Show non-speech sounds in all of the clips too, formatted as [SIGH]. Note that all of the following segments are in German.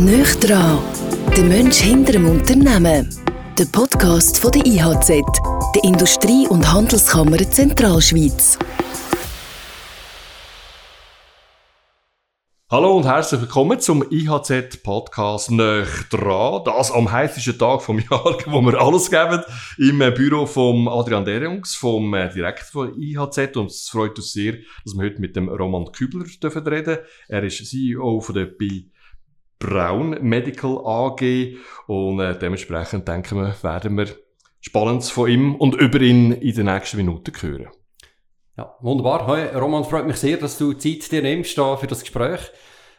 Nöch dran, der Mensch hinter dem Unternehmen. Der Podcast von der IHZ, der Industrie- und Handelskammer Zentralschweiz. Hallo und herzlich willkommen zum IHZ-Podcast Nöch dran. Das am heißesten Tag vom [LAUGHS] Jahr, wo wir alles geben, im Büro von Adrian Derungs, vom Direktor von IHZ. Und es freut uns sehr, dass wir heute mit dem Roman Kübler dürfen reden Er ist CEO von der B Braun Medical AG und äh, dementsprechend denken wir, werden wir Spannendes von ihm und über ihn in den nächsten Minuten hören. Ja, wunderbar. Hey, Roman, freut mich sehr, dass du Zeit dir nimmst für das Gespräch.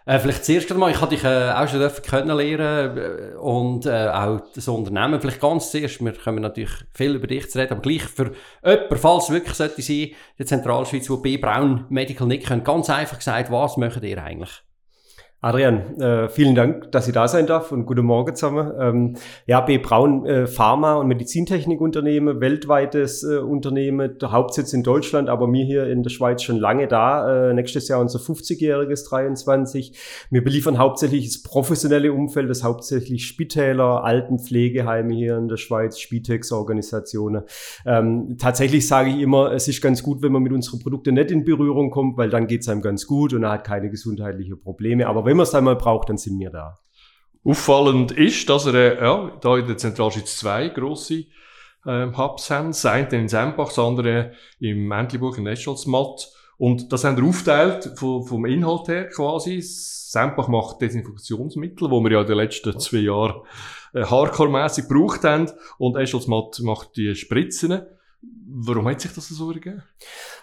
Äh, vielleicht zuerst einmal, ich habe dich äh, auch schon kennenlernen äh, und äh, auch das Unternehmen. Vielleicht ganz zuerst, wir können natürlich viel über dich reden, aber gleich für jemanden, falls es wirklich sollte sein, der Zentralschweiz, wo B. Braun Medical nicht können, ganz einfach gesagt, was möchtet ihr eigentlich? Adrian, äh, vielen Dank, dass ich da sein darf und guten Morgen zusammen. Ähm, ja, B. Braun äh, Pharma- und Medizintechnikunternehmen, weltweites äh, Unternehmen, der Hauptsitz in Deutschland, aber wir hier in der Schweiz schon lange da. Äh, nächstes Jahr unser 50-jähriges 23. Wir beliefern hauptsächlich das professionelle Umfeld, das hauptsächlich Spitäler, Altenpflegeheime hier in der Schweiz, Spitex-Organisationen. Ähm, tatsächlich sage ich immer, es ist ganz gut, wenn man mit unseren Produkten nicht in Berührung kommt, weil dann geht es einem ganz gut und er hat keine gesundheitlichen Probleme. Aber wenn man es einmal braucht, dann sind wir da. Auffallend ist, dass er äh, ja, da in der Zentralschweiz zwei grosse ähm, Hubs haben. Das eine in Sempach, das andere im Entlebuch in Escholzmatt. Und das haben wir aufteilt vom, vom Inhalt her quasi. Sempach macht Desinfektionsmittel, wo wir ja in den letzten zwei Jahren äh, hardcore-mässig gebraucht haben. Und Escholzmatt macht die Spritzen. Warum hat sich das so ergeben?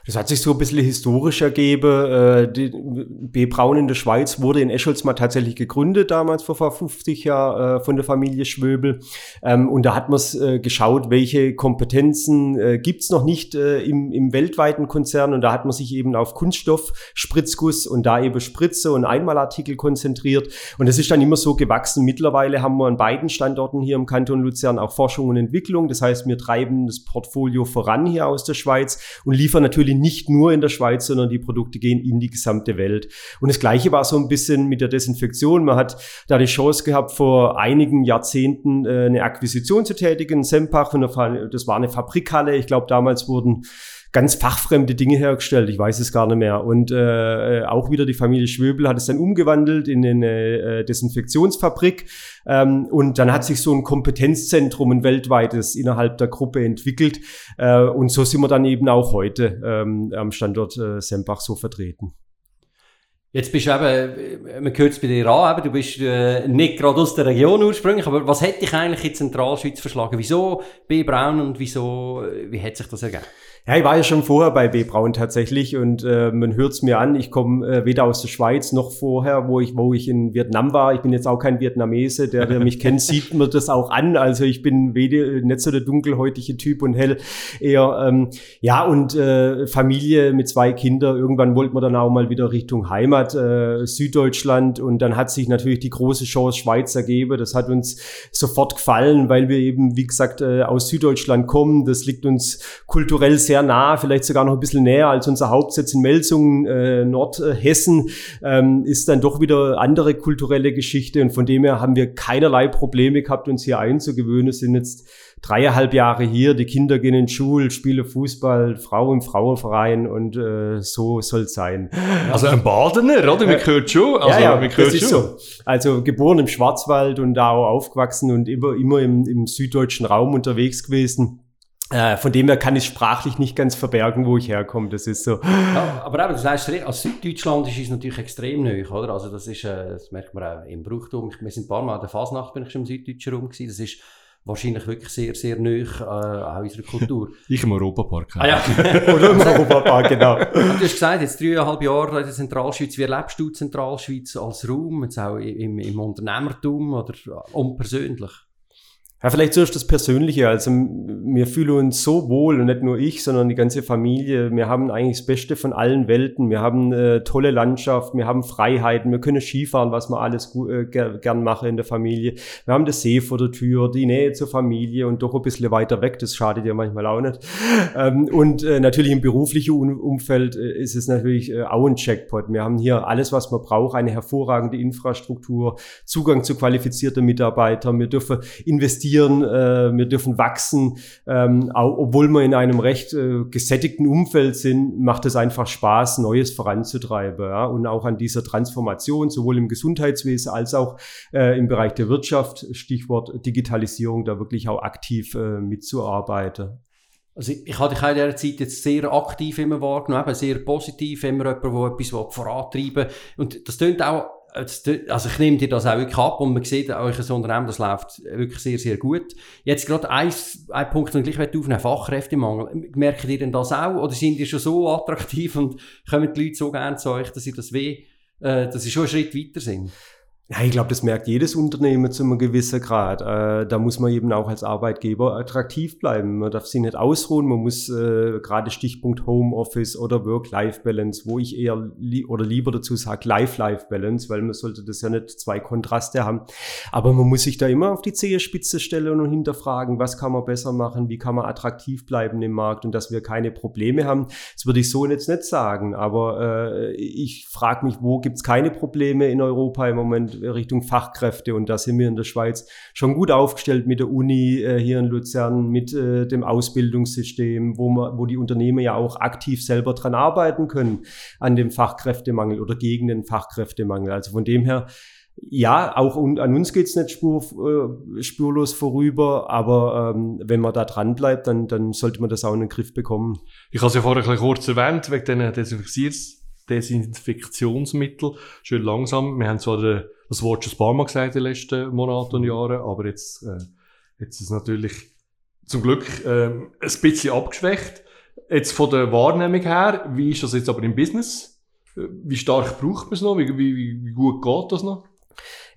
Das hat sich so ein bisschen historisch ergeben. Äh, die B. Braun in der Schweiz wurde in Escholz tatsächlich gegründet, damals vor 50 Jahren äh, von der Familie Schwöbel. Ähm, und da hat man es äh, geschaut, welche Kompetenzen äh, gibt's noch nicht im, im weltweiten Konzern. Und da hat man sich eben auf Kunststoff, Spritzguss und da eben Spritze und Einmalartikel konzentriert. Und das ist dann immer so gewachsen. Mittlerweile haben wir an beiden Standorten hier im Kanton Luzern auch Forschung und Entwicklung. Das heißt, wir treiben das Portfolio voran hier aus der Schweiz und liefern natürlich nicht nur in der Schweiz, sondern die Produkte gehen in die gesamte Welt. Und das Gleiche war so ein bisschen mit der Desinfektion. Man hat da die Chance gehabt, vor einigen Jahrzehnten äh, eine Akquisition zu tätigen. Sempach, das war eine Fabrikhalle. Ich glaube, damals wurden ganz fachfremde Dinge hergestellt. Ich weiß es gar nicht mehr. Und äh, auch wieder die Familie Schwöbel hat es dann umgewandelt in eine äh, Desinfektionsfabrik. Ähm, und dann hat sich so ein Kompetenzzentrum, ein weltweites innerhalb der Gruppe entwickelt. Äh, und so sind wir dann eben auch heute ähm, am Standort äh, Sempach so vertreten. Jetzt bist du eben, man hört es bei dir an, eben, du bist äh, nicht gerade aus der Region ursprünglich, aber was hätte dich eigentlich in Zentralschweiz verschlagen? Wieso B. Braun und wieso, äh, wie hat sich das ergeben? Ja, ich war ja schon vorher bei B. Braun tatsächlich und äh, man hört es mir an, ich komme äh, weder aus der Schweiz noch vorher, wo ich, wo ich in Vietnam war. Ich bin jetzt auch kein Vietnamese, der, der mich kennt, [LAUGHS] sieht mir das auch an. Also ich bin weder, nicht so der dunkelhäutige Typ und hell eher, ähm, ja, und äh, Familie mit zwei Kindern. Irgendwann wollten wir dann auch mal wieder Richtung Heimat, äh, Süddeutschland und dann hat sich natürlich die große Chance Schweiz ergeben. Das hat uns sofort gefallen, weil wir eben, wie gesagt, äh, aus Süddeutschland kommen. Das liegt uns kulturell sehr sehr nah, vielleicht sogar noch ein bisschen näher als unser Hauptsitz in Melsungen, äh, Nordhessen, ähm, ist dann doch wieder andere kulturelle Geschichte und von dem her haben wir keinerlei Probleme gehabt, uns hier einzugewöhnen, sind jetzt dreieinhalb Jahre hier, die Kinder gehen in Schule, spielen Fußball, Frau im Frauenverein und äh, so soll es sein. Also ein Badener, oder? Wie gehört schon. Also, ja, ja, das ist so. Also geboren im Schwarzwald und da auch aufgewachsen und immer, immer im, im süddeutschen Raum unterwegs gewesen. Äh, von dem her kann ich sprachlich nicht ganz verbergen, wo ich herkomme. Das ist so. Ja, aber eben, das heißt, als Süddeutschland ist es natürlich extrem neu, oder? Also das ist, äh, das merkt man auch im Brauchtum. Wir sind ein paar Mal an der Fasnacht, bin ich schon im süddeutschen Raum gewesen. Das ist wahrscheinlich wirklich sehr, sehr neu, äh, auch unserer Kultur. [LAUGHS] ich im Europapark. Ah, ja. [LAUGHS] Oder im Europapark, genau. [LAUGHS] du hast gesagt, jetzt dreieinhalb Jahre in der Zentralschweiz. Wie erlebst du die Zentralschweiz als Raum, jetzt auch im, im Unternehmertum oder unpersönlich? Ja, vielleicht zuerst das Persönliche. Also wir fühlen uns so wohl und nicht nur ich, sondern die ganze Familie. Wir haben eigentlich das Beste von allen Welten. Wir haben äh, tolle Landschaft, wir haben Freiheiten, wir können Skifahren, was wir alles äh, gern machen in der Familie. Wir haben das See vor der Tür, die Nähe zur Familie und doch ein bisschen weiter weg. Das schadet ja manchmal auch nicht. Ähm, und äh, natürlich im beruflichen Umfeld äh, ist es natürlich äh, auch ein Checkpot. Wir haben hier alles, was man braucht, eine hervorragende Infrastruktur, Zugang zu qualifizierten Mitarbeitern. Wir dürfen investieren investieren, äh, wir dürfen wachsen. Ähm, auch, obwohl wir in einem recht äh, gesättigten Umfeld sind, macht es einfach Spaß, Neues voranzutreiben. Ja? Und auch an dieser Transformation, sowohl im Gesundheitswesen als auch äh, im Bereich der Wirtschaft, Stichwort Digitalisierung, da wirklich auch aktiv äh, mitzuarbeiten. Also ich, ich habe dich in dieser Zeit jetzt sehr aktiv immer wahrgenommen, sehr positiv, immer jemand, der etwas vorantreiben will. Und das klingt auch also ich nehme dir das auch wirklich ab und man sieht, ein Unternehmen, das läuft wirklich sehr, sehr gut. Jetzt gerade ein, ein Punkt, den ich aufnehmen Fachkräftemangel. Merkt ihr denn das auch oder sind ihr schon so attraktiv und kommen die Leute so gerne zu euch, dass ihr das weh, äh, dass sie schon einen Schritt weiter sind? Ja, ich glaube, das merkt jedes Unternehmen zu einem gewissen Grad. Äh, da muss man eben auch als Arbeitgeber attraktiv bleiben. Man darf sich nicht ausruhen. Man muss äh, gerade Stichpunkt Homeoffice oder Work-Life-Balance, wo ich eher li oder lieber dazu sage Life-Life-Balance, weil man sollte das ja nicht zwei Kontraste haben. Aber man muss sich da immer auf die Zehenspitze stellen und hinterfragen, was kann man besser machen, wie kann man attraktiv bleiben im Markt und dass wir keine Probleme haben. Das würde ich so jetzt nicht sagen. Aber äh, ich frage mich, wo gibt's keine Probleme in Europa im Moment? Richtung Fachkräfte. Und da sind wir in der Schweiz schon gut aufgestellt mit der Uni äh, hier in Luzern, mit äh, dem Ausbildungssystem, wo, man, wo die Unternehmen ja auch aktiv selber dran arbeiten können an dem Fachkräftemangel oder gegen den Fachkräftemangel. Also von dem her, ja, auch an uns geht's nicht spur, äh, spurlos vorüber, aber ähm, wenn man da dran bleibt, dann, dann sollte man das auch in den Griff bekommen. Ich habe es ja vorher kurz erwähnt, wegen den Desinfizierungs Desinfektionsmittel. Schön langsam. Wir haben zwar den, das Wort schon ein paar Mal gesagt in den letzten Monaten und Jahren, aber jetzt, äh, jetzt ist es natürlich zum Glück äh, ein bisschen abgeschwächt. Jetzt von der Wahrnehmung her, wie ist das jetzt aber im Business? Äh, wie stark braucht man es noch? Wie, wie, wie gut geht das noch?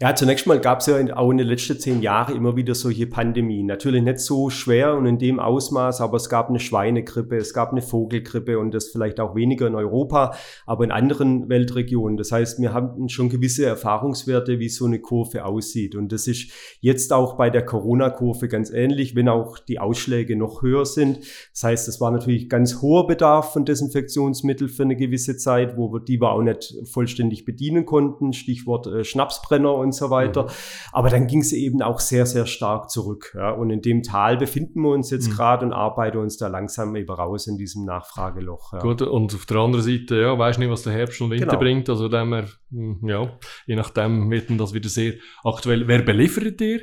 Ja, zunächst mal gab es ja auch in den letzten zehn Jahren immer wieder solche Pandemien. Natürlich nicht so schwer und in dem Ausmaß, aber es gab eine Schweinegrippe, es gab eine Vogelgrippe und das vielleicht auch weniger in Europa, aber in anderen Weltregionen. Das heißt, wir haben schon gewisse Erfahrungswerte, wie so eine Kurve aussieht. Und das ist jetzt auch bei der Corona-Kurve ganz ähnlich, wenn auch die Ausschläge noch höher sind. Das heißt, es war natürlich ganz hoher Bedarf von Desinfektionsmitteln für eine gewisse Zeit, wo wir die wir auch nicht vollständig bedienen konnten. Stichwort äh, Schnapsbrenner und und so weiter. Mhm. Aber dann ging es eben auch sehr, sehr stark zurück. Ja. Und in dem Tal befinden wir uns jetzt mhm. gerade und arbeiten uns da langsam eben raus in diesem Nachfrageloch. Ja. Gut, und auf der anderen Seite, ja, weiß nicht, was der Herbst und Winter genau. bringt. Also wir, hm, ja, je nachdem wird das wieder sehr aktuell. Wer beliefert dir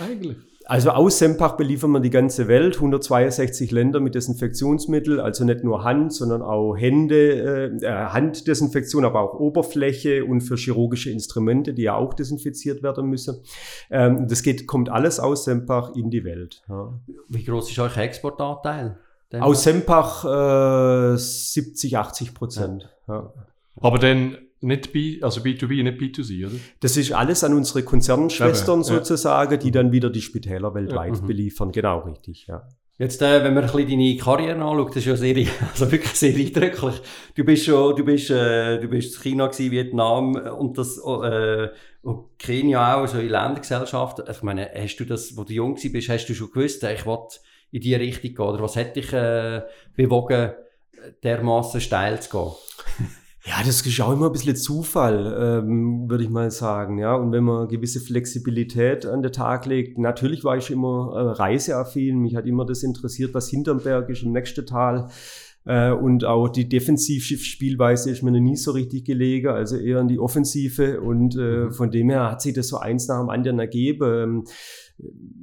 eigentlich? Also aus Sempach beliefern wir die ganze Welt, 162 Länder mit Desinfektionsmittel, also nicht nur Hand, sondern auch Hände, äh, äh, Handdesinfektion, aber auch Oberfläche und für chirurgische Instrumente, die ja auch desinfiziert werden müssen. Ähm, das geht, kommt alles aus Sempach in die Welt. Ja. Wie groß ist euer Exportanteil? Aus Sempach äh, 70, 80 Prozent. Ja. Ja. Aber dann nicht B, also B2B, nicht B2C, oder? Das ist alles an unsere Konzernschwestern ja, sozusagen, die dann wieder die Spitäler weltweit ja, mhm. beliefern. Genau, richtig, ja. Jetzt, äh, wenn man ein bisschen deine Karriere anschaut, das ist ja sehr, [LAUGHS] also wirklich sehr eindrücklich. Du bist schon, du bist, äh, du bist in China gewesen, Vietnam und das, äh, und Kenia auch, so in Ländergesellschaften. Ich meine, hast du das, wo du jung bist, hast du schon gewusst, ich will in die Richtung gehen? Oder was hat dich äh, bewogen, dermaßen steil zu gehen? Ja, das ist auch immer ein bisschen Zufall, ähm, würde ich mal sagen. Ja, und wenn man gewisse Flexibilität an den Tag legt, natürlich war ich immer äh, reiseaffin. Mich hat immer das interessiert, was hinterm Berg ist, im nächsten Tal. Äh, und auch die Defensivspielweise ist mir noch nie so richtig gelegen, also eher in die Offensive. Und äh, mhm. von dem her hat sich das so eins nach dem anderen ergeben. Ähm,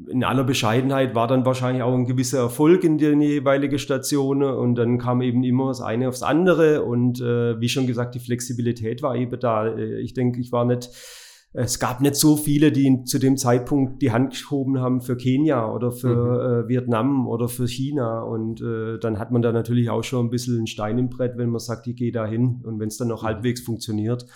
in aller Bescheidenheit war dann wahrscheinlich auch ein gewisser Erfolg in den jeweiligen Stationen und dann kam eben immer das eine aufs andere und äh, wie schon gesagt, die Flexibilität war eben da. Äh, ich denke, ich war nicht es gab nicht so viele, die zu dem Zeitpunkt die Hand gehoben haben für Kenia oder für mhm. äh, Vietnam oder für China. Und äh, dann hat man da natürlich auch schon ein bisschen einen Stein im Brett, wenn man sagt, ich gehe da hin und wenn es dann noch mhm. halbwegs funktioniert.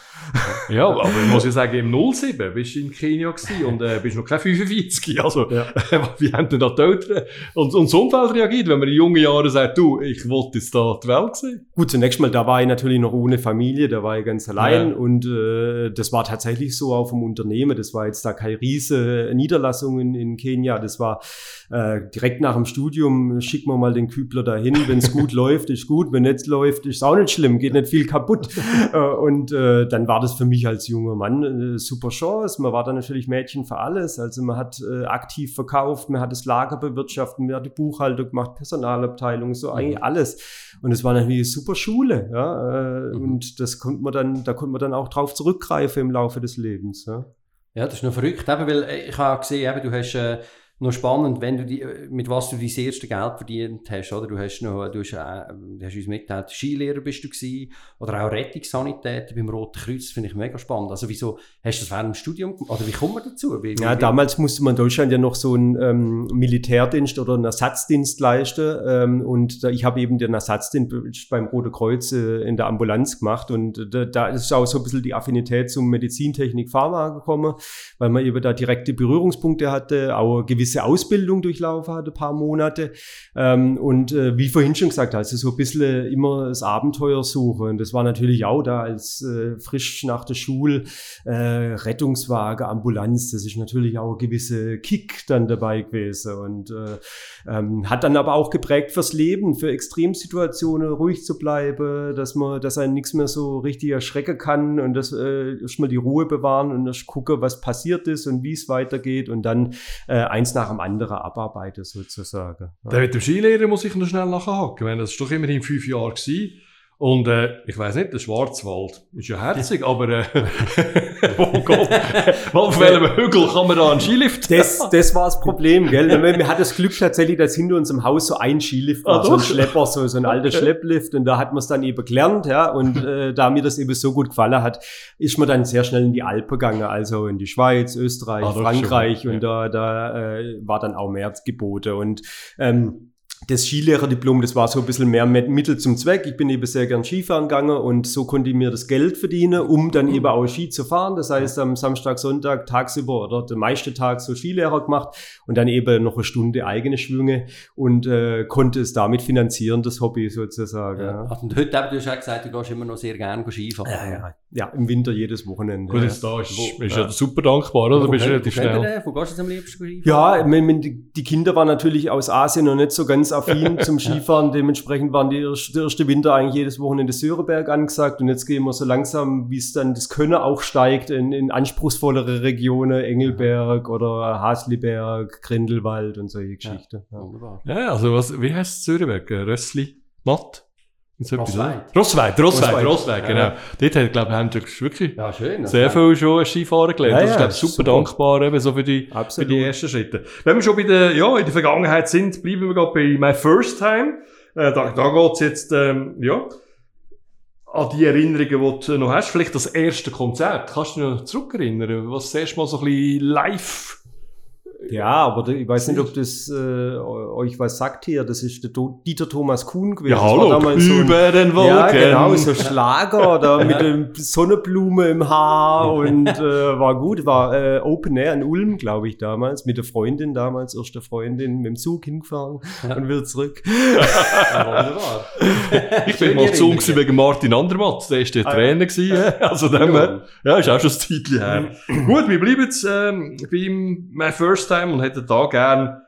Ja, aber [LAUGHS] ich muss ja sagen, im 07 bist du in Kenia gewesen und äh, bist noch kein 45. [LAUGHS] Also, ja. [LAUGHS] wie haben denn da die Eltern und, und das Umfeld reagiert, wenn man in jungen Jahren sagt, du, ich wollte jetzt da die Welt sehen? Gut, zunächst mal, da war ich natürlich noch ohne Familie, da war ich ganz allein ja. und äh, das war tatsächlich so auch vom Unternehmen. Das war jetzt da keine riese Niederlassung in, in Kenia. Das war äh, direkt nach dem Studium, schicken wir mal den Kübler dahin. Wenn es gut [LAUGHS] läuft, ist gut. Wenn nicht läuft, ist auch nicht schlimm. Geht nicht viel kaputt. [LAUGHS] äh, und äh, dann war das für mich als junger Mann eine super Chance. Man war dann natürlich Mädchen für alles. Also man hat äh, aktiv verkauft, man hat das Lager bewirtschaftet, man hat die Buchhaltung gemacht, Personalabteilung, so eigentlich mhm. alles. Und es war natürlich eine super Schule. Ja? Äh, mhm. Und das konnte man dann, da konnte man dann auch drauf zurückgreifen im Laufe des Lebens. Ja? Ja, das ist noch verrückt, eben, weil äh, ich habe gesehen, eben, du hast äh, noch spannend, wenn du die, äh, mit was du dein erste Geld verdient hast, oder? Du hast noch, du hast, äh, du hast uns mitgeteilt, Skilehrer bist du gewesen, oder auch Rettungssanitäter beim Roten Kreuz, finde ich mega spannend. Also wieso hast du das während dem Studium gemacht? Oder wie kommt man dazu? Wie, ja, wie, damals musste man in Deutschland ja noch so einen ähm, Militärdienst oder einen Ersatzdienst leisten ähm, und da, ich habe eben den Ersatzdienst beim Roten Kreuz äh, in der Ambulanz gemacht und äh, da ist auch so ein bisschen die Affinität zum Medizintechnik Pharma gekommen, weil man eben da direkte Berührungspunkte hatte, auch gewisse gewisse Ausbildung durchlaufen hat, ein paar Monate. Ähm, und äh, wie vorhin schon gesagt, also so ein bisschen immer das Abenteuer suchen. Und das war natürlich auch da als äh, frisch nach der Schule äh, Rettungswagen, Ambulanz. Das ist natürlich auch ein gewisse Kick dann dabei gewesen. Und äh, ähm, hat dann aber auch geprägt fürs Leben, für Extremsituationen ruhig zu bleiben, dass man, dass einen nichts mehr so richtig erschrecken kann und das äh, erstmal die Ruhe bewahren und das gucke, was passiert ist und wie es weitergeht und dann äh, eins nach nach dem anderen abarbeiten, sozusagen. Ja. Der mit dem Skilehrer muss ich noch schnell nachhaken. Das ist doch immerhin fünf Jahre gewesen. Und äh, ich weiß nicht, der Schwarzwald ist ja herzig, [LAUGHS] aber äh, [LAUGHS] oh Gott, auf welchem Hügel kann man da einen Skilift Das, das war das Problem, gell? Wir hatten das Glück tatsächlich, dass hinter uns im Haus so ein Skilift war, ah, so ein Schlepper, so, so ein alter okay. Schlepplift. Und da hat man es dann eben gelernt, ja. Und [LAUGHS] äh, da mir das eben so gut gefallen hat, ist man dann sehr schnell in die Alpen gegangen, also in die Schweiz, Österreich, ah, Frankreich. Und ja. da, da äh, war dann auch mehr Gebote. Und ähm, das Skilehrerdiplom, das war so ein bisschen mehr Mittel zum Zweck. Ich bin eben sehr gern Skifahren gegangen und so konnte ich mir das Geld verdienen, um dann mhm. eben auch Ski zu fahren. Das heißt, am Samstag, Sonntag, tagsüber oder der meiste Tag so Skilehrer gemacht und dann eben noch eine Stunde eigene Schwünge und äh, konnte es damit finanzieren, das Hobby sozusagen. Ja. Ja. Und heute, du hast auch gesagt, du gehst immer noch sehr gerne Skifahren. Ja, ja. ja, im Winter jedes Wochenende. Gut, jetzt da ist, wo, bist ja. super dankbar, oder? Wo, bist du relativ schnell. Wo gehst du am liebsten Skifahren? Ja, die Kinder waren natürlich aus Asien noch nicht so ganz affin [LAUGHS] zum Skifahren. Dementsprechend waren die erste, der erste Winter eigentlich jedes Wochenende Söreberg angesagt. Und jetzt gehen wir so langsam, wie es dann das Können auch steigt, in, in anspruchsvollere Regionen, Engelberg oder Hasliberg, Grindelwald und solche Geschichten. Ja, ja. ja also was, wie heißt Söreberg? Rössli? Matt? Rossweit. Rossweit, Rossweit, Rossweit, genau. Ja. Dort hat, glaube ich, haben wir wirklich ja, schön, sehr viel schon Skifahren gelernt. Ja, ja, das ist, glaube super, super, dankbar eben so für die, für die ersten Schritte. Wenn wir schon bei der, ja, in der Vergangenheit sind, bleiben wir gerade bei My First Time. Äh, da, da geht's jetzt, ähm, ja, an die Erinnerungen, die du noch hast. Vielleicht das erste Konzert. Kannst du dich noch zurückerinnern, was das erste Mal so ein bisschen live ja, aber ich weiß nicht, ob das äh, euch was sagt hier. Das ist der Dieter Thomas Kuhn gewesen. Ja, hallo, damals über so ein, den Wolken. Ja, genau, so Schlager da [LAUGHS] mit dem Sonnenblume im Haar und äh, war gut. War äh, Open Air in Ulm, glaube ich, damals, mit der Freundin damals, erste Freundin, mit dem Zug hingefahren ja. und wieder zurück. [LAUGHS] ja, wunderbar. ich bin mal zu wegen Martin Andermatt, der ist der ah, Trainer gewesen. Also dem, ja. ja, ist auch schon ein Zeitchen her. [CLEARS THROAT] gut, wir bleiben jetzt ähm, beim My First Time und hätte da gern,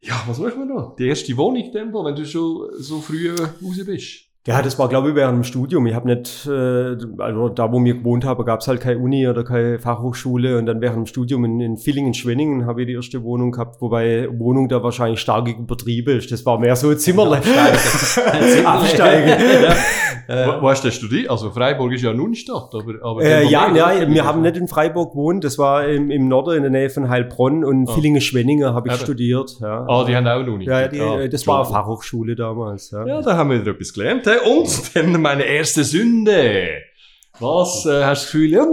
ja, was machen wir noch? Die erste Wohnung, Tempo, wenn du schon so früh raus bist. Ja, das war, glaube ich, während dem Studium. Ich habe nicht, äh, also da, wo wir gewohnt haben, gab es halt keine Uni oder keine Fachhochschule. Und dann während dem Studium in, in Villingen-Schwenningen habe ich die erste Wohnung gehabt, wobei Wohnung da wahrscheinlich stark übertrieben ist. Das war mehr so ein Zimmerle. Ja, [LAUGHS] Absteigen. [LAUGHS] ja. Wo, wo hast du studiert? Also Freiburg ist ja eine Unistadt. Aber, aber äh, ja, ja, wir haben nicht in Freiburg gewohnt. Das war im, im Norden in der Nähe von Heilbronn und ah. Villingen-Schwenningen habe ich ja, studiert. Ja. Ah, die haben auch eine Uni. Ja, die, ah, das war eine Fachhochschule damals. Ja. ja, da haben wir etwas gelernt. Und dann meine erste Sünde. Was äh, hast du das Gefühl, ja,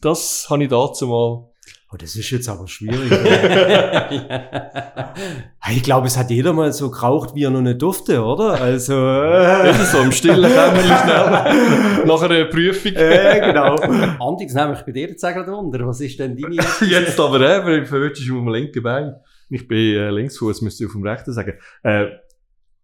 das habe ich dazu mal. Oh, das ist jetzt aber schwierig. [LAUGHS] ich glaube, es hat jeder mal so geraucht, wie er noch nicht durfte, oder? Also. Äh, ist so im Stillen Kämmerchen schnell. Nach einer Prüfung. äh, genau. Andi, das nehme ich bei dir jetzt gerade wunder. Was ist denn deine Jetzt aber, äh, verwirrst du auf dem linken Bein. Ich bin äh, Linksfuß, müsste ich auf dem rechten sagen. Äh,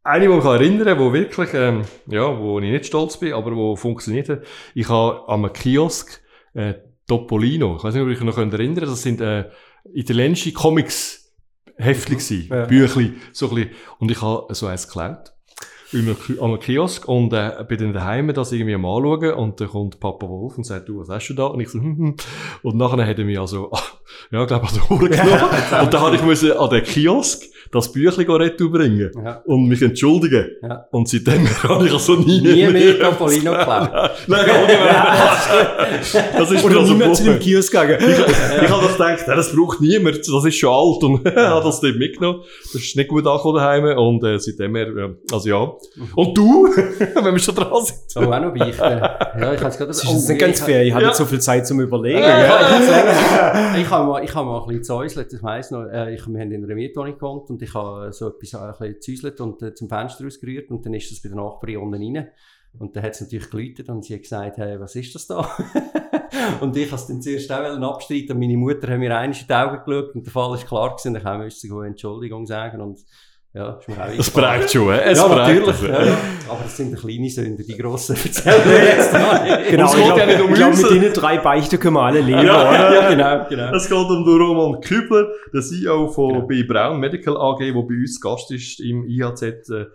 eine, die mich erinnern wo wirklich, ähm, ja, wo ich nicht stolz bin, aber wo funktioniert hat. Ich habe am Kiosk äh, Topolino, ich weiß nicht, ob ich mich noch erinnern kann, das sind äh, italienische Comics, Heftchen, Ja. Büchli, so ein bisschen. Und ich habe so eins geklaut. einem Kiosk und äh, bin dann daheim das irgendwie am anschauen und dann kommt Papa Wolf und sagt, du, was hast du da? Und ich so, [LAUGHS] hm, hm. Und nachher hat er mich also, [LAUGHS] ja, ich glaube, an der Uhr genommen. [LAUGHS] und dann habe ich müssen an den Kiosk das Büchlein retour bringen Ja. und mich entschuldigen. Ja. Und seitdem [LAUGHS] habe ich also nie, Nie mehr Topolino geklaut. [LAUGHS] Nein, gar nicht mehr. [LAUGHS] Das ist mir Oder also niemand zu dem Puppe. Kiosk gegangen. Ich habe das gedacht, ja, das braucht niemand, das ist schon alt und habe das dort mitgenommen. Das ist nicht gut angekommen daheim und äh, seitdem her, ja, also ja. Und du, wenn wir schon dran sind. Oh, auch noch beichten. Ja, ich habe es gerade... Das ist jetzt nicht ganz fair. Ich Ja. nicht so viel Zeit zum Überlegen. Ja, Ja. ich ich habe mal, ich habe mal ein bisschen gezäuselt, ich weiss noch, äh, ich, wir haben in einer Mietwohnung gewohnt und ich habe so etwas ein bisschen und äh, zum Fenster rausgerührt und dann ist das bei der Nachbarin unten rein. Und dann hat es natürlich geläutet und sie hat gesagt, hey, was ist das da? [LAUGHS] und ich habe es zuerst auch abstreiten meine Mutter hat mir einmal in die Augen geschaut und der Fall ist klar gewesen, dann eine Entschuldigung sagen und ja, ist mir auch eingefallen. prägt schon, äh? es ja, natürlich. Ja, ja. Aber das sind die kleinen Sünder, die grossen [LAUGHS] erzählen wir jetzt noch nicht. Genau, es ich geht ja glaube, nicht um glaub, uns. mit denen drei Beichten können wir alle leben, Ja, oder? Ja, genau, genau. Es geht um den Roman Kübler, der CEO von Genau. bei Brown Medical AG, der bei uns Gast ist im IHZ äh,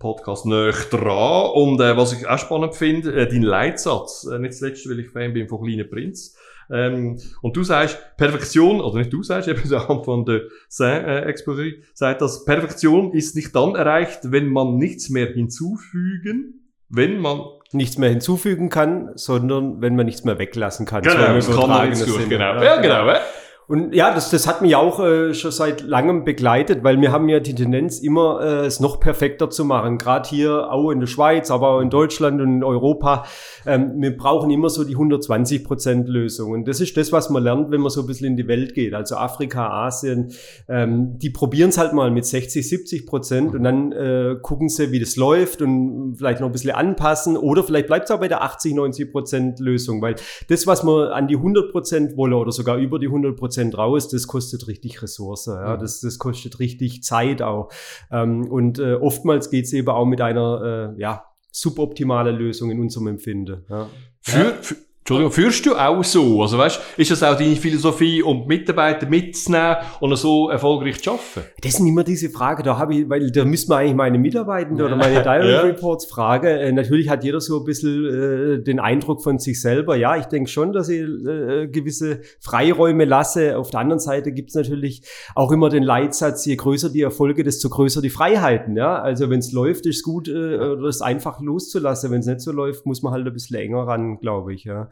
Podcast näher dran. Und äh, was ich auch spannend finde, äh, dein Leitsatz, äh, nicht zuletzt, weil ich Fan bin von Kleinen Prinz. Ähm, und du sagst, Perfektion, oder nicht du sagst, [LAUGHS] eben der Antoine de Saint-Exposé, sagt, dass Perfektion ist nicht dann erreicht, wenn man nichts mehr hinzufügen, wenn man Nichts mehr hinzufügen kann, sondern wenn man nichts mehr weglassen kann. Genau, das kann man nicht Sinne. genau. Ja, genau, äh? Und ja, das, das hat mich auch äh, schon seit langem begleitet, weil wir haben ja die Tendenz, immer äh, es noch perfekter zu machen. Gerade hier auch in der Schweiz, aber auch in Deutschland und in Europa. Ähm, wir brauchen immer so die 120% Lösung. Und das ist das, was man lernt, wenn man so ein bisschen in die Welt geht. Also Afrika, Asien, ähm, die probieren es halt mal mit 60, 70 Prozent und dann äh, gucken sie, wie das läuft und vielleicht noch ein bisschen anpassen. Oder vielleicht bleibt es auch bei der 80, 90 Prozent Lösung, weil das, was man an die 100 Prozent wolle oder sogar über die 100 Prozent raus, das kostet richtig Ressource. Ja? Das, das kostet richtig Zeit auch. Ähm, und äh, oftmals geht es eben auch mit einer äh, ja, suboptimale Lösung in unserem Empfinden. Ja. Für, für, Entschuldigung, führst du auch so? Also weißt, ist das auch deine Philosophie, um Mitarbeiter mitzunehmen und so erfolgreich zu arbeiten? Das sind immer diese Frage, da habe ich, weil da müssen wir eigentlich meine Mitarbeitenden oder meine [LAUGHS] Direct Ja. Reports fragen. Äh, natürlich hat jeder so ein bisschen äh, den Eindruck von sich selber. Ja, ich denke schon, dass ich äh, gewisse Freiräume lasse. Auf der anderen Seite gibt es natürlich auch immer den Leitsatz, je größer die Erfolge, desto größer die Freiheiten. Ja, also wenn es läuft, ist gut, äh, das einfach loszulassen. Wenn es nicht so läuft, muss man halt ein bisschen enger ran, glaube ich. Ja.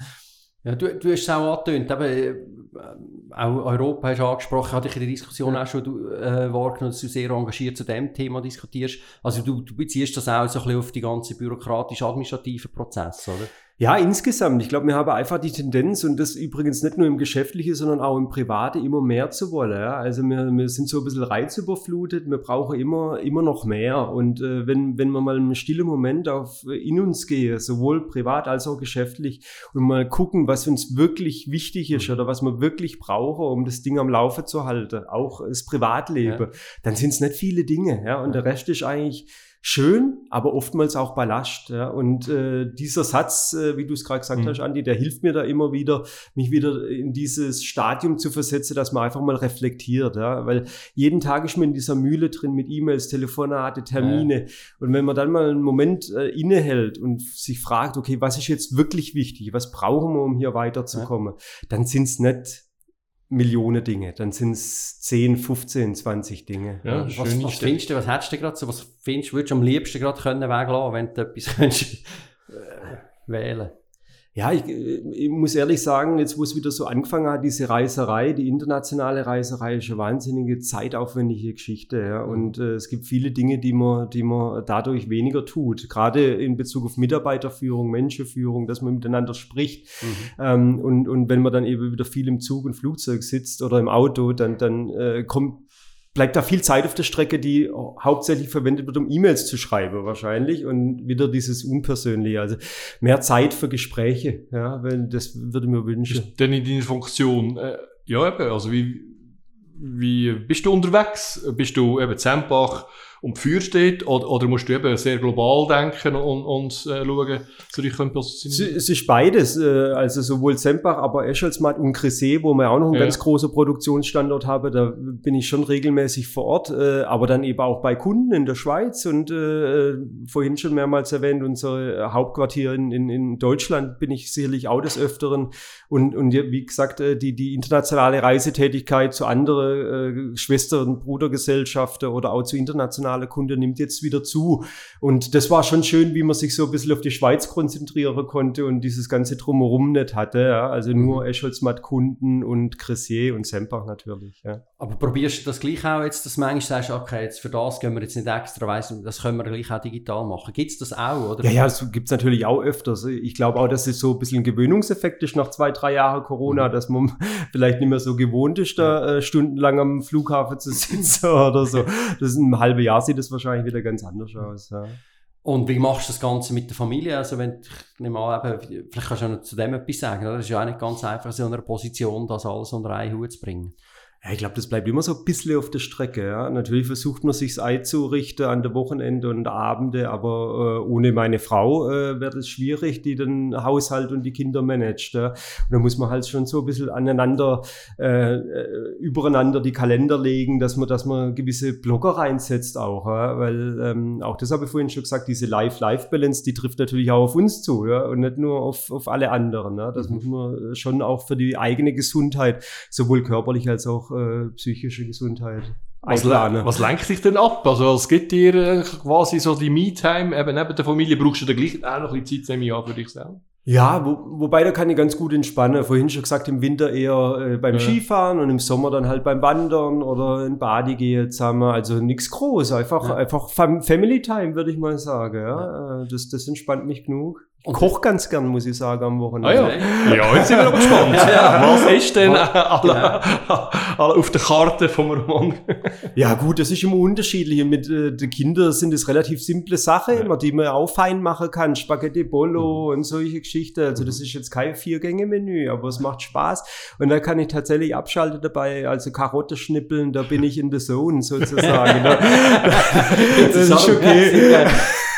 Ja, du, du hast es auch angetönt, eben, äh, auch Europa hast du angesprochen, hatte ich in der Diskussion auch schon du, äh, wahrgenommen, dass du sehr engagiert zu dem Thema diskutierst. Also du, du beziehst das auch so ein bisschen auf die ganze bürokratisch-administrative Prozesse, oder? Ja, insgesamt. Ich glaube, wir haben einfach die Tendenz, und das übrigens nicht nur im Geschäftlichen, sondern auch im Private, immer mehr zu wollen. Ja? Also wir, wir sind so ein bisschen reizüberflutet, wir brauchen immer, immer noch mehr. Und äh, wenn, wenn wir mal einen stillen Moment auf in uns gehen, sowohl privat als auch geschäftlich, und mal gucken, was uns wirklich wichtig ist oder was wir wirklich brauchen, um das Ding am Laufe zu halten, auch das Privatleben, dann sind es nicht viele Dinge. Ja? Und der Rest ist eigentlich schön, aber oftmals auch Ballast. Ja? Und äh, dieser Satz, äh, wie du es gerade gesagt Mhm. hast, Andi, der hilft mir da immer wieder, mich wieder in dieses Stadium zu versetzen, dass man einfach mal reflektiert. Ja? Weil jeden Tag ist man in dieser Mühle drin mit E-Mails, Telefonate, Termine. Und wenn man dann mal einen Moment äh, innehält und sich fragt, okay, was ist jetzt wirklich wichtig? Was brauchen wir, um hier weiterzukommen? Dann sind es nicht Millionen Dinge, dann sind es 10, 15, 20 Dinge. Ja, was, was findest du, was hättest du gerade so, was findest du, würdest du am liebsten gerade können weglassen, wenn du etwas [LAUGHS] könntest, äh, wählen Ja, ich, ich, muss ehrlich sagen, jetzt wo es wieder so angefangen hat, diese Reiserei, die internationale Reiserei ist eine wahnsinnige zeitaufwendige Geschichte. Ja. Und äh, es gibt viele Dinge, die man, die man dadurch weniger tut. Gerade in Bezug auf Mitarbeiterführung, Menschenführung, dass man miteinander spricht. Mhm. Ähm, und, und wenn man dann eben wieder viel im Zug und Flugzeug sitzt oder im Auto, dann, dann äh, kommt bleibt da viel Zeit auf der Strecke, die hauptsächlich verwendet wird, um E-Mails zu schreiben wahrscheinlich und wieder dieses Unpersönliche, also mehr Zeit für Gespräche, ja, weil das würde mir wünschen. Denn in deiner Funktion, äh, ja eben, also wie, wie bist du unterwegs? Bist du eben Zempach um die Feuer steht? Oder, oder musst du eben sehr global denken und, und äh, schauen, so dich positionieren? Es ist beides. Äh, also sowohl Sempach, aber Eschelsmatt und Cressé, wo wir auch noch einen ja. ganz großen Produktionsstandort haben, da bin ich schon regelmäßig vor Ort, äh, aber dann eben auch bei Kunden in der Schweiz und äh, vorhin schon mehrmals erwähnt, unser Hauptquartier in, in, in Deutschland bin ich sicherlich auch des Öfteren. Und, und wie gesagt, äh, die, die internationale Reisetätigkeit zu anderen äh, Schwestern, Brudergesellschaften oder auch zu internationalen internationale Kunde nimmt jetzt wieder zu. Und das war schon schön, wie man sich so ein bisschen auf die Schweiz konzentrieren konnte und dieses ganze Drumherum nicht hatte. Ja. Also nur mhm. Escholzmatt Kunden und Cressier und Sempach natürlich. Ja. Aber probierst du das gleich auch jetzt, dass du manchmal sagst, okay, jetzt für das gehen wir jetzt nicht extra weiss, das können wir gleich auch digital machen. Gibt es das auch? Oder? Ja, ja, das gibt es natürlich auch öfters. Ich glaube auch, dass es so ein bisschen ein Gewöhnungseffekt ist nach zwei, drei Jahren Corona, mhm. dass man [LAUGHS] vielleicht nicht mehr so gewohnt ist, da äh, stundenlang am Flughafen zu sitzen [LAUGHS] oder so. Das ist ein halbes Jahr sieht es wahrscheinlich wieder ganz anders aus. Ja. Und wie machst du das Ganze mit der Familie? Also wenn, ich nehme an, eben, vielleicht kannst du noch zu dem etwas sagen. Oder? Das ist ja auch nicht ganz einfach, so in einer Position das alles unter einen Hut zu bringen. Ja, ich glaube, das bleibt immer so ein bisschen auf der Strecke. Ja. Natürlich versucht man sich einzurichten an der Wochenende und Abende, aber äh, ohne meine Frau äh, wäre es schwierig, die den Haushalt und die Kinder managt. Ja. Und da muss man halt schon so ein bisschen aneinander, äh, äh, übereinander die Kalender legen, dass man, dass man gewisse Blocker reinsetzt auch. Ja. Weil ähm, auch das habe ich vorhin schon gesagt, diese Life-Life-Balance, die trifft natürlich auch auf uns zu ja. und nicht nur auf, auf alle anderen. Ja. Das mhm. muss man schon auch für die eigene Gesundheit, sowohl körperlich als auch äh, psychische Gesundheit. Was, was, lenkt dich denn ab? Also, es gibt dir äh, quasi so die Me-Time, eben neben der Familie brauchst du da gleich auch noch ein bisschen Zeit, nehme ich an, für dich selber. Ja, wo, wobei da kann ich ganz gut entspannen. Vorhin schon gesagt, im Winter eher äh, beim ja. Skifahren und im Sommer dann halt beim Wandern oder in Badi gehe zusammen. Also nichts groß, einfach, ja. einfach Family Time, würde ich mal sagen. Ja. ja. Äh, das, das entspannt mich genug. Ich koche ganz gern, muss ich sagen, am Wochenende. Ah, ja. ja, jetzt sind wir aber gespannt. [LAUGHS] ja. Was ist denn alle, alle auf der Karte vom Roman? ja gut, das ist immer unterschiedlich. Mit äh, den Kindern sind es relativ simple Sachen, ja. die man auch fein machen kann. Spaghetti Bolo mhm. und solche Geschichten. Also das mhm. ist jetzt kein Vier-Gänge-Menü, aber es macht Spaß. Und da kann ich tatsächlich abschalten dabei. Also Karotte schnippeln, da bin ich in der Zone sozusagen. [LAUGHS] das ist okay.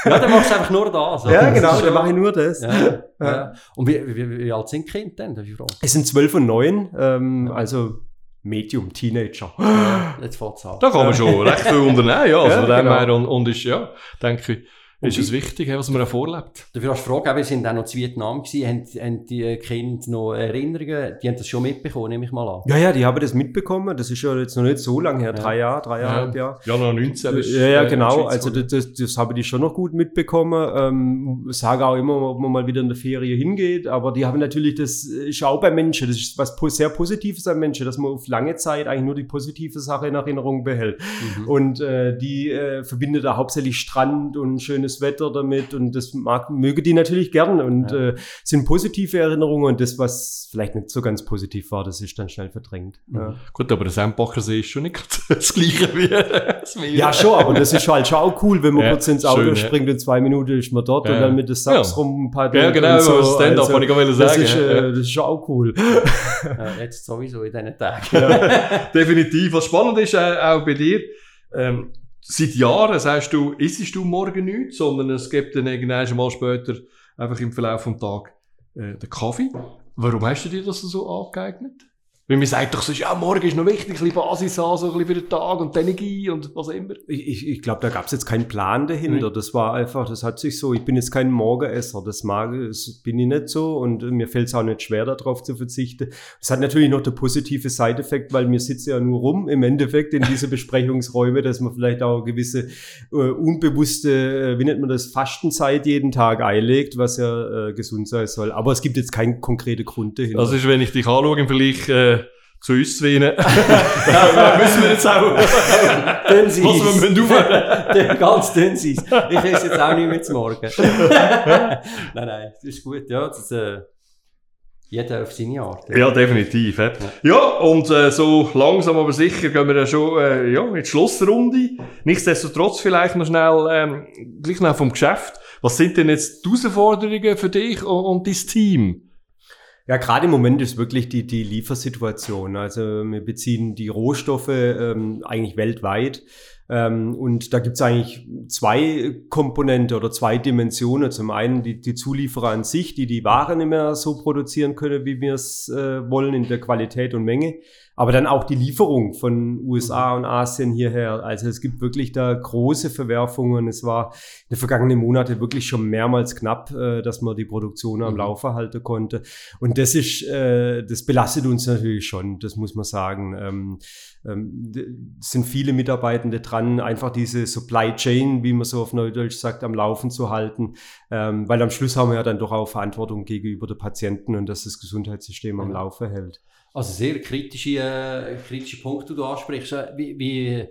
Ja, dann machst du einfach nur das. Ja, genau, dann mache ich nur das. Ja, ja. Und wie, wie, wie, alt sind die Kinder denn, darf ich fragen? Es sind zwölf und neun, ähm, also Medium, Teenager. Ja, jetzt fährt's an. Da kann man schon [LAUGHS] recht viel unternehmen, ja. Also ja, genau. und, und ist, ja, denke ich, ist es wichtig, was man vorlebt? Dafür hast du Frage, wir sind auch noch zu Vietnam gewesen, haben, haben die Kinder noch Erinnerungen, die haben das schon mitbekommen, nehme ich mal an. Ja, ja, die haben das mitbekommen, das ist ja jetzt noch nicht so lange her, ja. drei Jahre, dreieinhalb ja. Jahre. Ja, noch 19 ist, Ja, ja, äh, genau, also das, das, das haben die schon noch gut mitbekommen, ähm, sage auch immer, ob man mal wieder in der Ferie hingeht, aber die haben natürlich, das ist auch bei Menschen, das ist was sehr Positives an Menschen, dass man auf lange Zeit eigentlich nur die positive Sache in Erinnerung behält. Mhm. Und äh, die äh, verbindet da hauptsächlich Strand und schönes schönes Wetter damit und das mag, möge die natürlich gern und ja. äh, sind positive Erinnerungen und das, was vielleicht nicht so ganz positiv war, das ist dann schnell verdrängt. Mhm. Ja. Gut, aber der Sandbacher See ist schon nicht [LAUGHS] das gleiche wie das Meer. Ja, schon, aber das ist halt schon auch cool, wenn man ja, kurz ins Auto schön, springt und zwei Minuten ist man dort und dann mit den Sachs rumpaddeln. Ja, genau, so. Stand-up, also, ich sagen. Das ist, äh, das ist schon auch cool. [LAUGHS] jetzt sowieso in diesen Tagen. [LAUGHS] Definitiv. Was spannend ist äh, auch bei dir, ähm, seit Jahren sagst du, isst du morgen nichts, sondern es gibt dann irgendwann mal später einfach im Verlauf des Tages äh, den Kaffee. Warum hast du dir das so angeeignet? Weil man sagt doch sonst, ja, morgen ist noch wichtig, ein bisschen Basis haben, so ein bisschen für den Tag und die Energie und was immer. Ich, ich, ich glaube, da gab es jetzt keinen Plan dahinter. Das war einfach, das hat sich so, ich bin jetzt kein Morgenesser, das mag, das bin ich nicht so und mir fällt es auch nicht schwer, darauf zu verzichten. Es hat natürlich noch der positive Side-Effekt, weil mir sitze ja nur rum im Endeffekt in diese [LAUGHS] Besprechungsräume, dass man vielleicht auch gewisse äh, unbewusste, äh, wie nennt man das, Fastenzeit jeden Tag einlegt, was ja äh, gesund sein soll. Aber es gibt jetzt keinen konkreten Grund dahinter. Das ist, wenn ich dich anschaue, vielleicht äh, zu uns zu weinen. ja, müssen wir jetzt auch. Dünn sein. Was wir müssen aufhören. [LAUGHS] Ganz sein. Ich esse jetzt auch nicht mehr zum Morgen. nein, nein, das ist gut. Ja, das, äh, jeder auf seine Art. Ja, definitiv. Ja, ja und äh, so langsam aber sicher gehen wir ja schon äh, ja, in die Schlussrunde. Nichtsdestotrotz vielleicht noch schnell, ähm, gleich noch vom Geschäft. Was sind denn jetzt die Herausforderungen für dich und, und dein Team? Ja, gerade im Moment ist wirklich die, die Liefersituation. Also wir beziehen die Rohstoffe ähm, eigentlich weltweit. Ähm, und da gibt's eigentlich zwei Komponente oder zwei Dimensionen. Zum einen die, die Zulieferer an sich, die die Ware nicht mehr so produzieren können, wie wir es äh, wollen in der Qualität und Menge aber dann auch die Lieferung von USA mhm. und Asien hierher. Also es gibt wirklich da große Verwerfungen. Es war in den vergangenen Monaten wirklich schon mehrmals knapp, äh, dass man die Produktion am mhm. Laufe halten konnte. Und das ist, äh, das belastet uns natürlich schon, das muss man sagen. Ähm, ähm, sind viele Mitarbeitende dran, einfach diese Supply Chain, wie man so auf Neudeutsch sagt, am Laufen zu halten. Ähm, weil am Schluss haben wir ja dann doch auch Verantwortung gegenüber den Patienten und dass das Gesundheitssystem am Laufe hält. Also sehr kritische, äh, kritische Punkte, die du ansprichst. Wie, wie,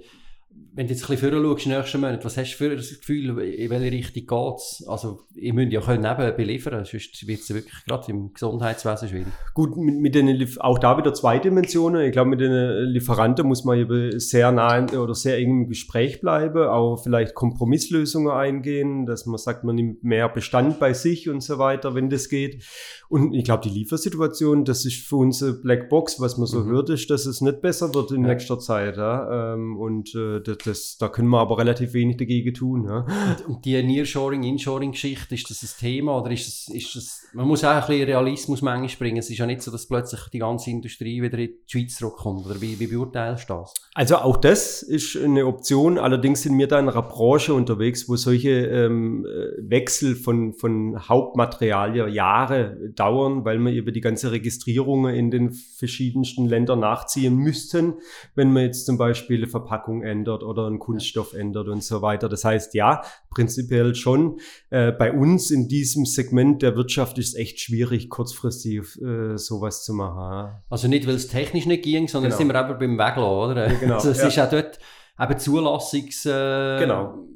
wenn du jetzt ein bisschen vorher schaust, nächsten Monat, was hast du für ein Gefühl, in welche Richtung geht es? Also, ihr müsst ja können eben beliefern, sonst wird es wirklich gerade im Gesundheitswesen schwierig. Gut, mit, mit den, auch da wieder zwei Dimensionen. Ich glaube, mit den Lieferanten muss man eben sehr nah oder sehr eng im Gespräch bleiben, auch vielleicht Kompromisslösungen eingehen, dass man sagt, man nimmt mehr Bestand bei sich und so weiter, wenn das geht. Und ich glaube, die Liefersituation, das ist für uns eine Blackbox, was man so mhm. hört, ist, dass es nicht besser wird in ja. nächster Zeit. Ja? Ähm, und äh, das, das, da können wir aber relativ wenig dagegen tun. Ja? Und, und die Nearshoring, Inshoring-Geschichte, ist das ein Thema oder ist das, ist das, man muss auch ein bisschen Realismus manchmal bringen. Es ist ja nicht so, dass plötzlich die ganze Industrie wieder in die Schweiz zurückkommt. Oder wie, wie beurteilst du das? Also auch das ist eine Option. Allerdings sind wir da in einer Branche unterwegs, wo solche ähm, Wechsel von, von Hauptmaterialien Jahre dauern, weil wir über die ganze Registrierung in den verschiedensten Ländern nachziehen müssten, wenn man jetzt zum Beispiel eine Verpackung ändert oder einen Kunststoff ändert und so weiter. Das heißt, ja, prinzipiell schon. Äh, bei uns in diesem Segment der Wirtschaft ist es echt schwierig, kurzfristig äh, sowas zu machen. Also nicht, weil es technisch nicht ging, sondern genau. sind wir aber beim Weglassen, oder? Genau. Also es ja. ist auch dort eben Zulassungs, äh, genau.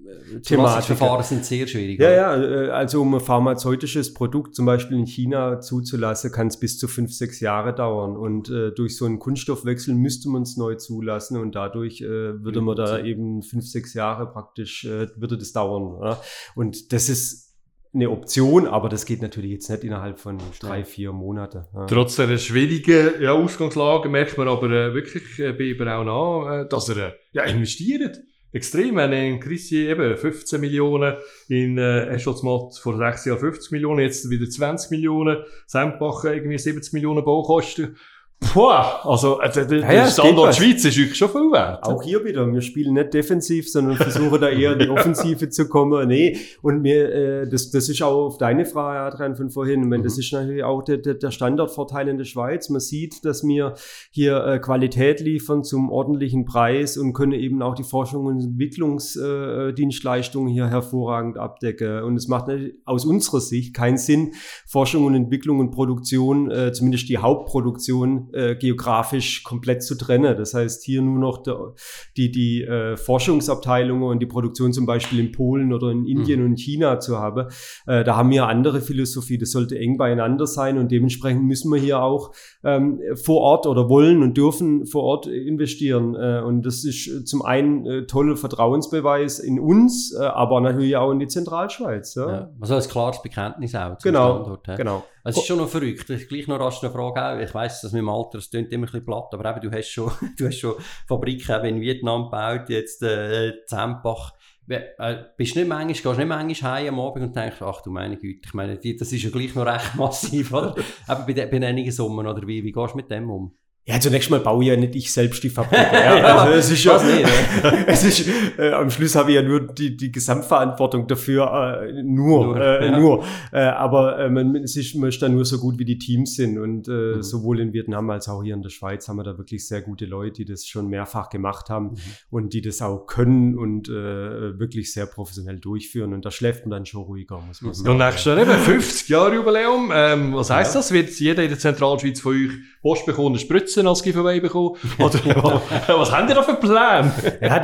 Zulassungsverfahren sind sehr schwierig. Ja, ja, äh, also um ein pharmazeutisches Produkt zum Beispiel in China zuzulassen, kann es bis zu fünf, sechs Jahre dauern. Und äh, durch so einen Kunststoffwechsel müsste man es neu zulassen und dadurch äh, würde man da eben fünf, sechs Jahre praktisch, äh, würde das dauern. Ja? Und das ist eine Option, aber das geht natürlich jetzt nicht innerhalb von drei, vier Monaten. Ja. Trotz der schwierigen ja, Ausgangslage merkt man aber äh, wirklich äh, bei Braun an, äh, dass er äh, ja, investiert. Extrem, wenn in Christi eben 15 Millionen, in äh, Escholzmatt vor sechs Jahren 50 Millionen, jetzt wieder 20 Millionen, Sempach irgendwie 70 Millionen Baukosten. Puh, also äh, der, ja, ja, Standort Schweiz ist wirklich schon viel wert. Auch hier wieder, wir spielen nicht defensiv, sondern versuchen da eher in die [LAUGHS] Offensive zu kommen. Nee, und mir, äh, das, das ist auch auf deine Frage, Adrian, von vorhin. Ich meine, mhm. Das ist natürlich auch der, der Standardvorteil in der Schweiz. Man sieht, dass wir hier äh, Qualität liefern zum ordentlichen Preis und können eben auch die Forschung und Entwicklungsdienstleistungen äh, hier hervorragend abdecken. Und es macht aus unserer Sicht keinen Sinn, Forschung und Entwicklung und Produktion, äh, zumindest die Hauptproduktion, äh, geografisch komplett zu trennen. Das heißt, hier nur noch der, die, die äh, Forschungsabteilungen und die Produktion zum Beispiel in Polen oder in Indien mhm. und China zu haben. Äh, da haben wir andere Philosophie. Das sollte eng beieinander sein und dementsprechend müssen wir hier auch ähm, vor Ort oder wollen und dürfen vor Ort investieren. Äh, und das ist zum einen äh, toller Vertrauensbeweis in uns, äh, aber natürlich auch in die Zentralschweiz. Ja. Ja, also ein klares Bekenntnis auch genau, Standort. Ja. Genau. Es ist schon noch verrückt. Ich gleich noch rasch eine Frage auch. Ich weiss, dass mit dem Alter, es klingt immer ein bisschen platt, aber eben, du hast schon, [LAUGHS] du hast schon Fabriken in Vietnam gebaut, jetzt äh, Zempach. Äh, bist nicht manchmal, gehst nicht manchmal heim am Abend und denkst, ach du meine Güte, ich meine, das ist ja gleich noch recht [LAUGHS] massiv, oder? [LAUGHS] Eben bei, bei einigen Summen, oder wie, wie gehst du mit dem um? Ja, zunächst mal baue ja nicht ich selbst die Fabrik. [LAUGHS] Ja, also es ist ja, nicht, [LAUGHS] es ist, äh, am Schluss habe ich ja nur die, die Gesamtverantwortung dafür, äh, nur, nur, äh, ja. nur. Äh, aber äh, man, es ist, man ist dann nur so gut, wie die Teams sind. Und äh, mhm. sowohl in Vietnam als auch hier in der Schweiz haben wir da wirklich sehr gute Leute, die das schon mehrfach gemacht haben mhm. und die das auch können und äh, wirklich sehr professionell durchführen. Und da schläft man dann schon ruhiger, muss man mhm. sagen. Und nächstes Jahr eben 50 Jahre Jubiläum. Ähm, was heißt ja. das? Wird jeder in der Zentralschweiz von euch Post bekommen, eine Spritze als Giveaway bekommen? [LAUGHS] Oder was haben die da für Pläne? Ja,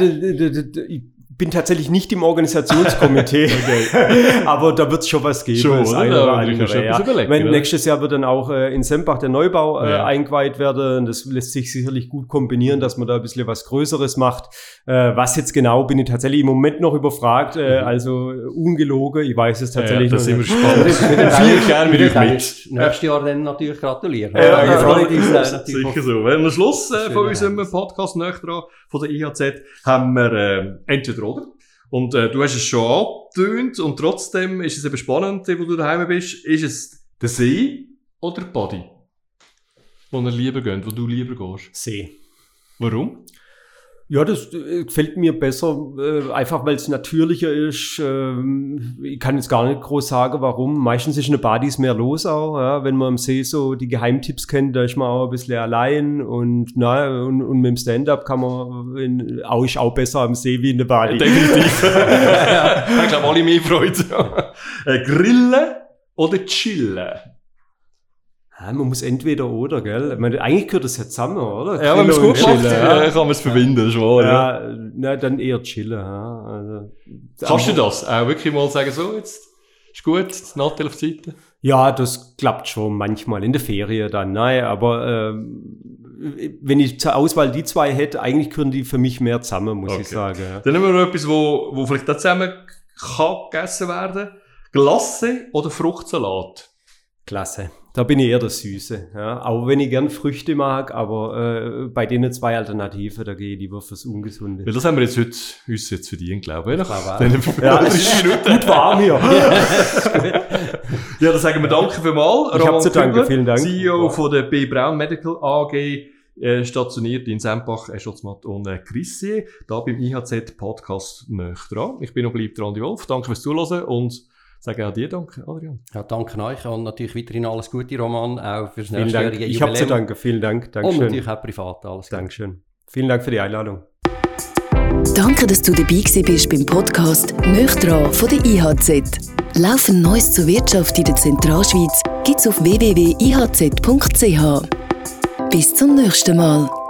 bin tatsächlich nicht im Organisationskomitee, [LAUGHS] okay. [LAUGHS] aber da wird es schon was geben. Schon, das eine oder andere, ja. Wenn, nächstes Jahr wird dann auch äh, in Sempach der Neubau äh, ja. eingeweiht werden. Das lässt sich sicherlich gut kombinieren, dass man da ein bisschen was Größeres macht. Äh, was jetzt genau, bin ich tatsächlich im Moment noch überfragt. Äh, mhm. Also ungelogen, ich weiß es tatsächlich ja, das sind wir spannend. Viel [LAUGHS] gerne mit euch mit. Nächstes Jahr dann natürlich gratulieren. Ja, ja, ja, ja, sicher so. Wenn am Schluss äh, von unserem Podcast näher dran, von der IHZ, haben wir äh, entweder oder. Und äh, du hast es schon angetönt und trotzdem ist es eben spannend, wo du daheim bist. Ist es der See oder der Body, wo ihr lieber geht, wo du lieber gehst? See. Warum? Ja, das äh, gefällt mir besser, äh, einfach weil es natürlicher ist. Ähm, ich kann jetzt gar nicht groß sagen, warum. Meistens ist in der Badis mehr los auch. Ja? Wenn man am See so die Geheimtipps kennt, da ist man auch ein bisschen allein. Und, na, und, und mit dem Stand-up kann man in, auch, ist auch besser am See wie in der Badi. Definitiv. [LAUGHS] ja, ich glaube, alle mehr Freude. Äh, grillen oder chillen? Ja, man muss entweder oder, gell? Ich meine, eigentlich gehört das ja zusammen, oder? Ja, wenn man es gut macht, ja. kann man es verbinden, schon, ja. ja. Na, dann eher chillen, ja. Also, Kannst du das auch wirklich mal sagen, so, jetzt ist gut, das Nattel auf die Seite? Ja, das klappt schon manchmal, in der Ferie dann, nein, aber ähm, wenn ich zur Auswahl die zwei hätte, eigentlich gehören die für mich mehr zusammen, muss okay. ich sagen. Ja. Dann nehmen wir noch etwas, wo, wo vielleicht da zusammen kann gegessen werden. Glasse oder Fruchtsalat? Klasse. Da bin ich eher der Süße. Ja. Auch wenn ich gern Früchte mag, aber äh, bei denen zwei Alternativen, da gehe ich lieber fürs Ungesunde. Weil das haben wir jetzt heute, uns jetzt verdient, glaube ich. Nach [LAUGHS] ja, es ist gut warm hier. [LAUGHS] ja, dann sagen wir danke für mal. Ich habe zu danken, vielen Dank. CEO von der B. Brown Medical AG, äh, stationiert in Sempach, Escholzmatt und äh, Chrissy, da beim IHZ Podcast nicht dran. Ich bin noch bleibt Andi Wolf. Danke fürs Zuhören und Sage auch dir Danke, Adrian. Ja, danke euch und natürlich weiterhin alles Gute, Roman, auch fürs nächste Ich habe zu danken, vielen Dank. Dankeschön. Und natürlich auch privat alles Gute. Dankeschön. Vielen Dank für die Einladung. Danke, dass du dabei bist beim Podcast «Nöchtran» von der IHZ. Laufend Neues zur Wirtschaft in der Zentralschweiz gibt's auf www.ihz.ch. Bis zum nächsten Mal.